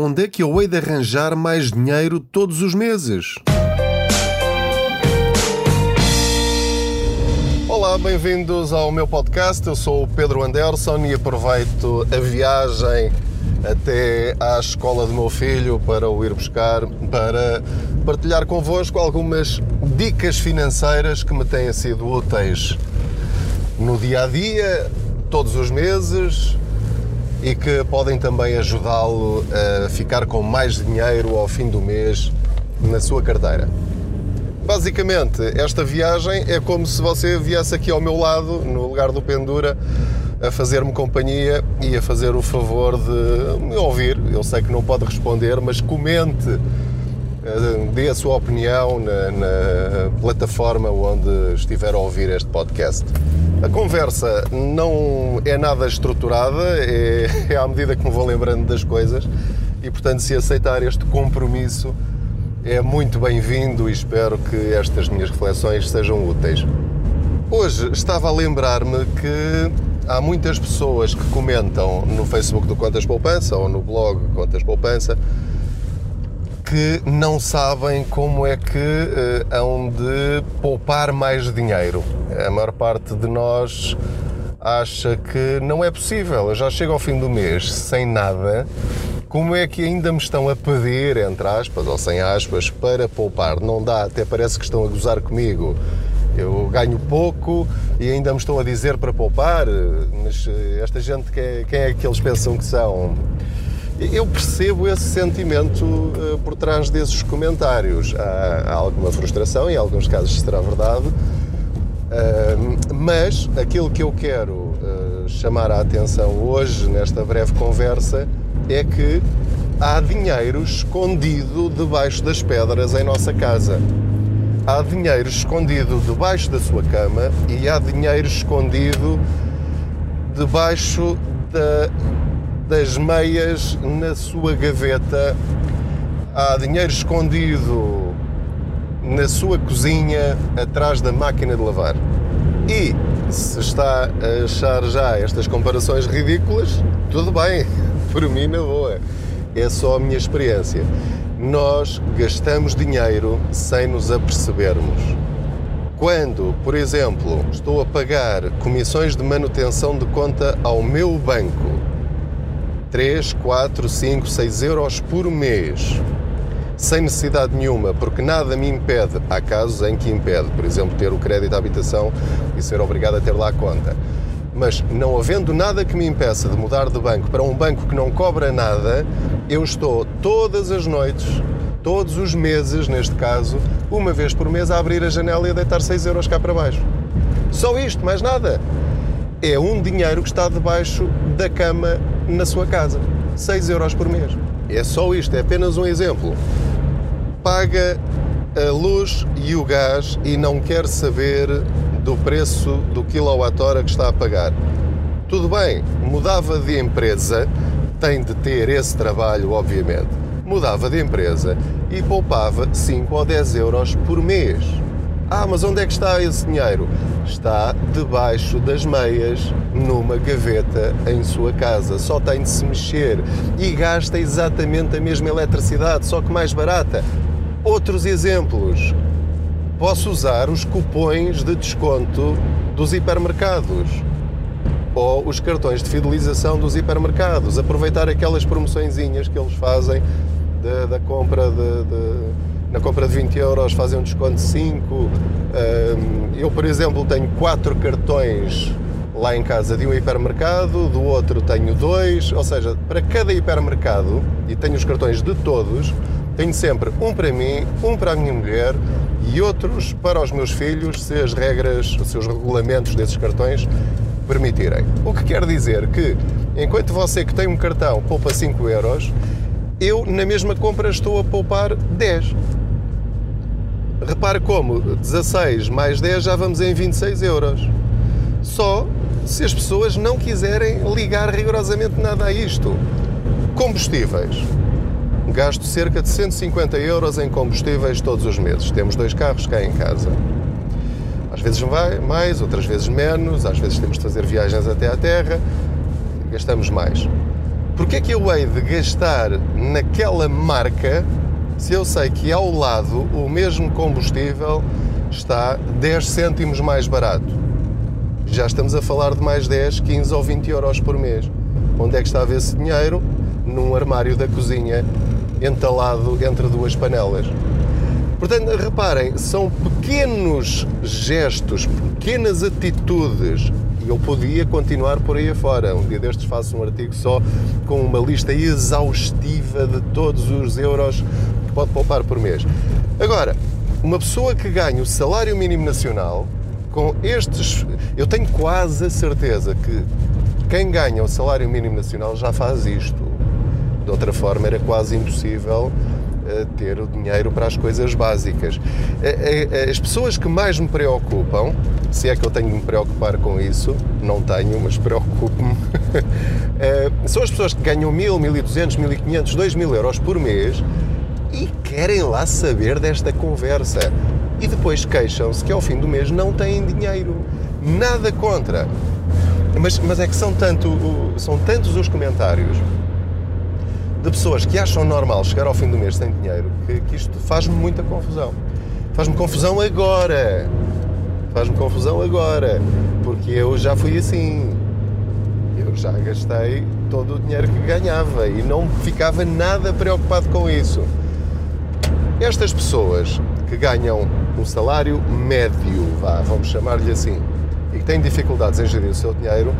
Onde é que eu hei de arranjar mais dinheiro todos os meses? Olá, bem-vindos ao meu podcast. Eu sou o Pedro Anderson e aproveito a viagem até à escola do meu filho para o ir buscar, para partilhar convosco algumas dicas financeiras que me têm sido úteis no dia a dia, todos os meses e que podem também ajudá-lo a ficar com mais dinheiro ao fim do mês na sua carteira. Basicamente, esta viagem é como se você viesse aqui ao meu lado, no lugar do Pendura, a fazer-me companhia e a fazer o favor de me ouvir. Eu sei que não pode responder, mas comente, dê a sua opinião na, na plataforma onde estiver a ouvir este podcast. A conversa não é nada estruturada, é, é à medida que me vou lembrando das coisas e, portanto, se aceitar este compromisso, é muito bem-vindo e espero que estas minhas reflexões sejam úteis. Hoje estava a lembrar-me que há muitas pessoas que comentam no Facebook do Contas Poupança ou no blog Contas Poupança que não sabem como é que uh, hão de poupar mais dinheiro. A maior parte de nós acha que não é possível. Eu já chego ao fim do mês sem nada. Como é que ainda me estão a pedir, entre aspas ou sem aspas, para poupar? Não dá, até parece que estão a gozar comigo. Eu ganho pouco e ainda me estão a dizer para poupar. Mas eh, esta gente, quem é que eles pensam que são? Eu percebo esse sentimento uh, por trás desses comentários. Há, há, alguma frustração, em alguns casos será verdade, uh, mas aquilo que eu quero uh, chamar a atenção hoje, nesta breve conversa, é que há dinheiro escondido debaixo das pedras em nossa casa. Há dinheiro escondido debaixo da sua cama e há dinheiro escondido debaixo da das meias na sua gaveta, há dinheiro escondido na sua cozinha atrás da máquina de lavar. E se está a achar já estas comparações ridículas, tudo bem, por mim na boa. É só a minha experiência. Nós gastamos dinheiro sem nos apercebermos. Quando, por exemplo, estou a pagar comissões de manutenção de conta ao meu banco 3, 4, 5, 6 euros por mês, sem necessidade nenhuma, porque nada me impede, há casos em que impede, por exemplo, ter o crédito à habitação e ser obrigado a ter lá a conta. Mas não havendo nada que me impeça de mudar de banco para um banco que não cobra nada, eu estou todas as noites, todos os meses, neste caso, uma vez por mês, a abrir a janela e a deitar 6 euros cá para baixo. Só isto, mais nada. É um dinheiro que está debaixo da cama na sua casa. 6 euros por mês. É só isto, é apenas um exemplo. Paga a luz e o gás e não quer saber do preço do quilowatt-hora que está a pagar. Tudo bem, mudava de empresa, tem de ter esse trabalho, obviamente. Mudava de empresa e poupava 5 ou 10 euros por mês. Ah, mas onde é que está esse dinheiro? Está debaixo das meias, numa gaveta em sua casa. Só tem de se mexer e gasta exatamente a mesma eletricidade, só que mais barata. Outros exemplos. Posso usar os cupões de desconto dos hipermercados ou os cartões de fidelização dos hipermercados. Aproveitar aquelas promoçõezinhas que eles fazem da, compra de, de na compra de 20 euros fazem um desconto de 5. Eu, por exemplo, tenho 4 cartões lá em casa de um hipermercado, do outro tenho dois, ou seja, para cada hipermercado, e tenho os cartões de todos, tenho sempre um para mim, um para a minha mulher e outros para os meus filhos, se as regras, se os regulamentos desses cartões permitirem. O que quer dizer que, enquanto você que tem um cartão poupa 5 euros, eu na mesma compra estou a poupar 10. Repare como 16 mais 10 já vamos em 26 euros. Só se as pessoas não quiserem ligar rigorosamente nada a isto. Combustíveis. Gasto cerca de 150 euros em combustíveis todos os meses. Temos dois carros cá em casa. Às vezes vai mais, outras vezes menos, às vezes temos de fazer viagens até à terra, gastamos mais. Porque é que eu hei de gastar naquela marca se eu sei que ao lado o mesmo combustível está 10 cêntimos mais barato? Já estamos a falar de mais 10, 15 ou 20 euros por mês. Onde é que está a ver esse dinheiro? Num armário da cozinha entalado entre duas panelas. Portanto, reparem, são pequenos gestos, pequenas atitudes. E eu podia continuar por aí afora. Um dia destes faço um artigo só com uma lista exaustiva de todos os euros pode poupar por mês. Agora, uma pessoa que ganha o salário mínimo nacional, com estes. Eu tenho quase a certeza que quem ganha o salário mínimo nacional já faz isto. De outra forma, era quase impossível eh, ter o dinheiro para as coisas básicas. Eh, eh, as pessoas que mais me preocupam, se é que eu tenho de me preocupar com isso, não tenho, mas preocupo-me, são as pessoas que ganham 1000, 1200, 1500, 2000 euros por mês e querem lá saber desta conversa. E depois queixam-se que ao fim do mês não têm dinheiro. Nada contra. Mas, mas é que são, tanto, são tantos os comentários de pessoas que acham normal chegar ao fim do mês sem dinheiro, que, que isto faz-me muita confusão. Faz-me confusão agora. Faz-me confusão agora. Porque eu já fui assim. Eu já gastei todo o dinheiro que ganhava e não ficava nada preocupado com isso. Estas pessoas que ganham um salário médio, vá, vamos chamar-lhe assim, e que têm dificuldades em gerir o seu dinheiro,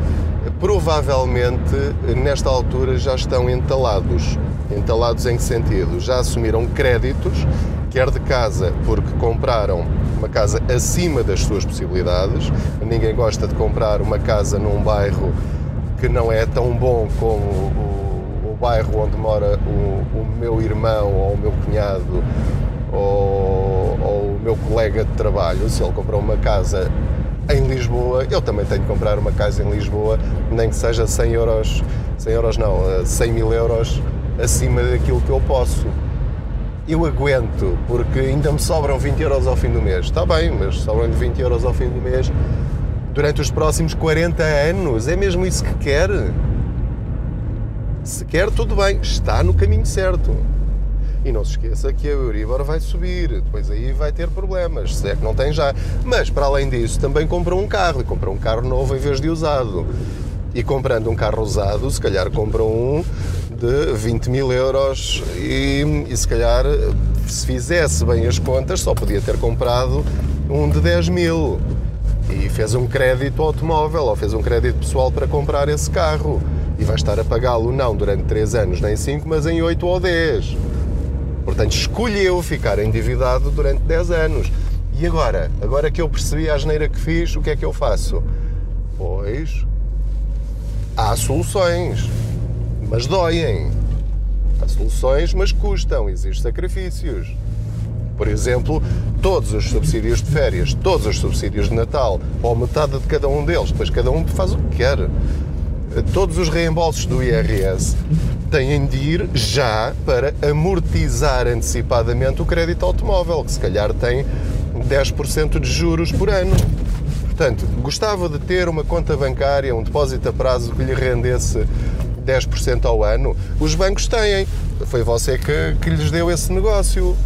provavelmente nesta altura já estão entalados. Entalados em que sentido? Já assumiram créditos, quer de casa, porque compraram uma casa acima das suas possibilidades. Ninguém gosta de comprar uma casa num bairro que não é tão bom como o, bairro onde mora o, o, meu irmão ou o meu cunhado ou, ou o meu colega de trabalho. Se ele comprou uma casa em Lisboa, eu também tenho que comprar uma casa em Lisboa, nem que seja 100 euros, 100 euros não, 100 eh, mil euros acima daquilo que eu posso. Eu aguento, porque ainda me sobram 20 euros ao fim do mês. Está bem, mas sobram 20 euros ao fim do mês durante os próximos 40 anos. É mesmo isso que quer? Se quer, tudo bem, está no caminho certo. E não se esqueça que a Euribor vai subir, depois aí vai ter problemas, se é que não tem já. Mas, para além disso, também comprou um carro, e comprou um carro novo em vez de usado. E comprando um carro usado, se calhar comprou um de 20 mil euros e, e se calhar, se fizesse bem as contas, só podia ter comprado um de 10 mil. E fez um crédito automóvel ou fez um crédito pessoal para comprar esse carro. E vai estar a pagá-lo não durante 3 anos nem 5, mas em 8 ou 10. Portanto, escolheu ficar endividado durante 10 anos. E agora? Agora que eu percebi a asneira que fiz, o que é que eu faço? Pois, há soluções, mas doem. Há soluções, mas custam, existem sacrifícios. Por exemplo, todos os subsídios de férias, todos os subsídios de Natal, ou metade de cada um deles, depois cada um faz o que quer. Todos os reembolsos do IRS têm de ir já para amortizar antecipadamente o crédito automóvel, que se calhar tem 10% de juros por ano. Portanto, gostava de ter uma conta bancária, um depósito a prazo que lhe rendesse 10% ao ano. Os bancos têm. Foi você que, que lhes deu esse negócio.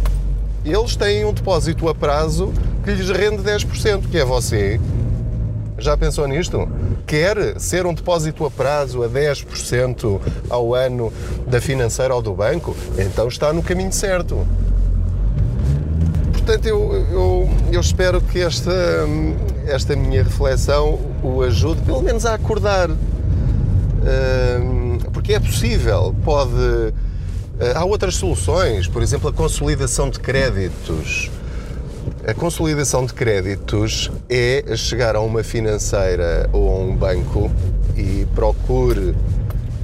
Eles têm um depósito a prazo que lhes rende 10%, que é você. Já pensou nisto? quer ser um depósito a prazo a 10% ao ano da financeira ou do banco, então está no caminho certo. Portanto, eu, eu, eu espero que esta, esta minha reflexão o ajude, pelo menos, a acordar. Porque é possível, pode. Há outras soluções, por exemplo, a consolidação de créditos a consolidação de créditos é chegar a uma financeira ou a um banco e procure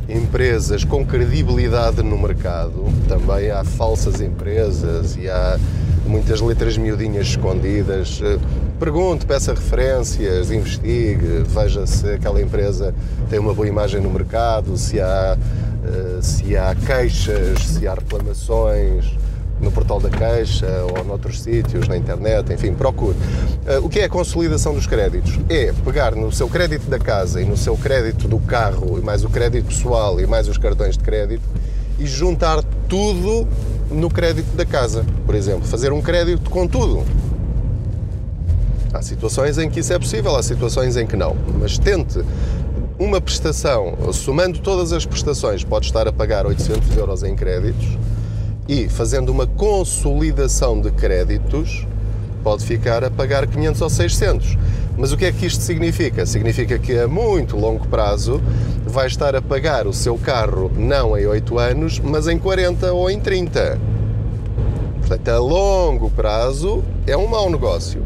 empresas com credibilidade no mercado. Também há falsas empresas e há muitas letras miudinhas escondidas. Pergunte, peça referências, investigue, veja se aquela empresa tem uma boa imagem no mercado, se há, eh, se há queixas, se há reclamações no portal da Caixa ou noutros sítios, na internet, enfim, procure. Uh, o que é a consolidação dos créditos? É pegar no seu crédito da casa e no seu crédito do carro, e mais o crédito pessoal e mais os cartões de crédito, e juntar tudo no crédito da casa, por exemplo. Fazer um crédito com tudo. Há situações em que isso é possível, há situações em que não. Mas tente uma prestação, somando todas as prestações, pode estar a pagar 800 euros em créditos e fazendo uma consolidação de créditos, pode ficar a pagar 500 ou 600. Mas o que é que isto significa? Significa que a muito longo prazo vai estar a pagar o seu carro não em 8 anos, mas em 40 ou em 30. Portanto, a longo prazo é um mau negócio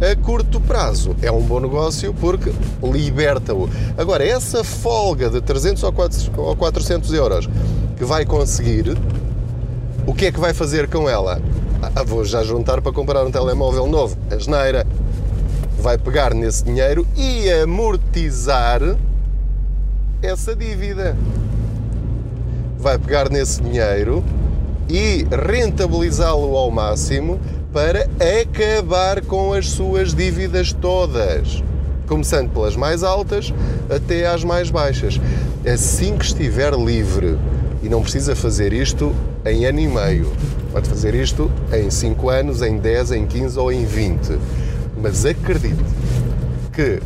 a curto prazo é um bom negócio porque liberta-o. Agora, essa folga de 300 ou 400 euros que vai conseguir, o que é que vai fazer com ela? Ah, vou já juntar para comprar um telemóvel novo. A geneira vai pegar nesse dinheiro e amortizar essa dívida. Vai pegar nesse dinheiro e rentabilizá-lo ao máximo para acabar com as suas dívidas todas, começando pelas mais altas até às mais baixas. Assim que estiver livre, e não precisa fazer isto em ano e meio, pode fazer isto em 5 anos, em 10, em 15 ou em 20. Mas acredite que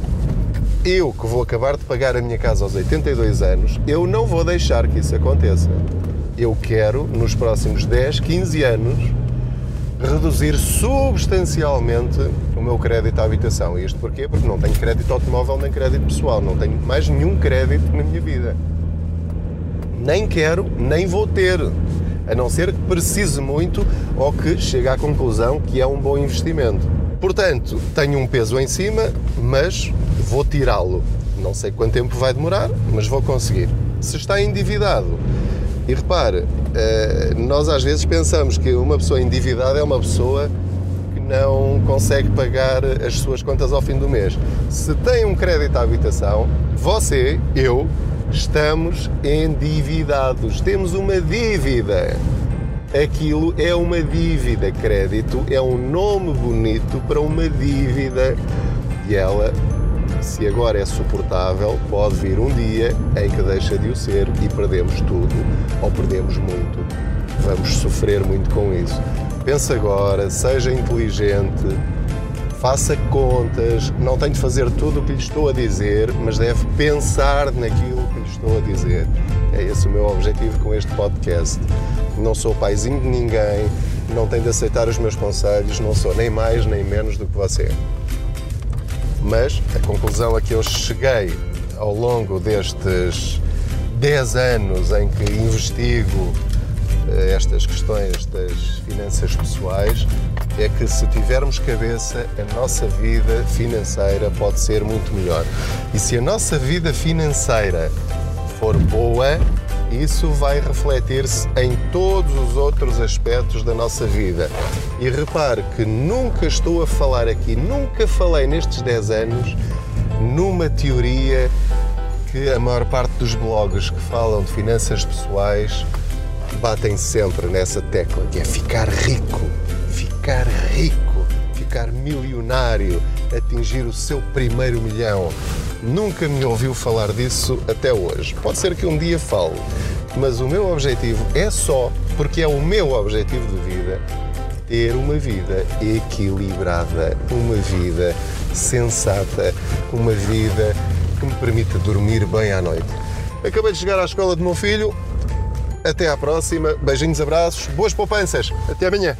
eu que vou acabar de pagar a minha casa aos 82 anos, eu não vou deixar que isso aconteça. Eu quero, nos próximos 10, 15 anos, reduzir substancialmente o meu crédito à habitação. Isto porquê? Porque não tenho crédito automóvel nem crédito pessoal, não tenho mais nenhum crédito na minha vida. Nem quero, nem vou ter, a não ser que precise muito ou que chegue à conclusão que é um bom investimento. Portanto, tenho um peso em cima, mas vou tirá-lo. Não sei quanto tempo vai demorar, mas vou conseguir. Se está endividado, e repare, eh, nós às vezes pensamos que uma pessoa endividada é uma pessoa que não consegue pagar as suas contas ao fim do mês. Se tem um crédito à habitação, você, eu, estamos endividados. Temos uma dívida. Aquilo é uma dívida. Crédito é um nome bonito para uma dívida e ela se agora é suportável, pode vir um dia em que deixa de o ser e perdemos tudo ou perdemos muito. Vamos sofrer muito com isso. Pense agora, seja inteligente, faça contas, não tem de fazer tudo o que lhe estou a dizer, mas deve pensar naquilo a dizer. É esse o meu objetivo com este podcast. Não sou paizinho de ninguém, não tenho de aceitar os meus conselhos, não sou nem mais nem menos do que você. Mas a conclusão a que eu cheguei ao longo destes 10 anos em que investigo eh, estas questões das finanças pessoais é que se tivermos cabeça, a nossa vida financeira pode ser muito melhor. E se a nossa vida financeira for boa, isso vai refletir-se em todos os outros aspectos da nossa vida. E repare que nunca estou a falar aqui, nunca falei nestes 10 anos numa teoria que a maior parte dos blogs que falam de finanças pessoais batem sempre nessa tecla, que é ficar rico, ficar rico, ficar milionário, atingir o seu primeiro milhão. Nunca me ouviu falar disso até hoje. Pode ser que um dia fale, mas o meu objetivo é só, porque é o meu objetivo de vida, ter uma vida equilibrada, uma vida sensata, uma vida que me permita dormir bem à noite. Acabei de chegar à escola do meu filho. Até à próxima. Beijinhos, abraços, boas poupanças. Até amanhã.